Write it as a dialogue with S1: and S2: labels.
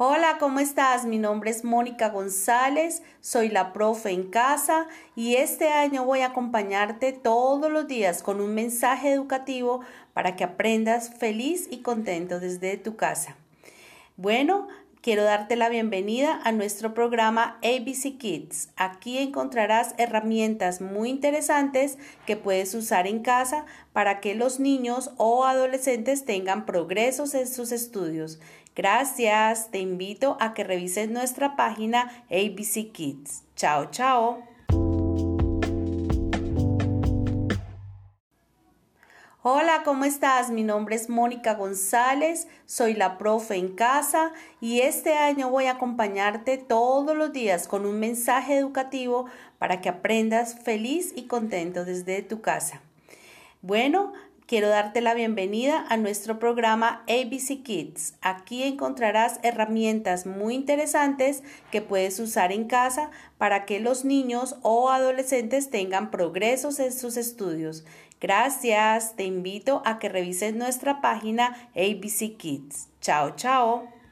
S1: Hola, ¿cómo estás? Mi nombre es Mónica González, soy la profe en casa y este año voy a acompañarte todos los días con un mensaje educativo para que aprendas feliz y contento desde tu casa. Bueno, quiero darte la bienvenida a nuestro programa ABC Kids. Aquí encontrarás herramientas muy interesantes que puedes usar en casa para que los niños o adolescentes tengan progresos en sus estudios. Gracias, te invito a que revises nuestra página ABC Kids. Chao, chao. Hola, ¿cómo estás? Mi nombre es Mónica González, soy la profe en casa y este año voy a acompañarte todos los días con un mensaje educativo para que aprendas feliz y contento desde tu casa. Bueno, Quiero darte la bienvenida a nuestro programa ABC Kids. Aquí encontrarás herramientas muy interesantes que puedes usar en casa para que los niños o adolescentes tengan progresos en sus estudios. Gracias, te invito a que revises nuestra página ABC Kids. Chao, chao.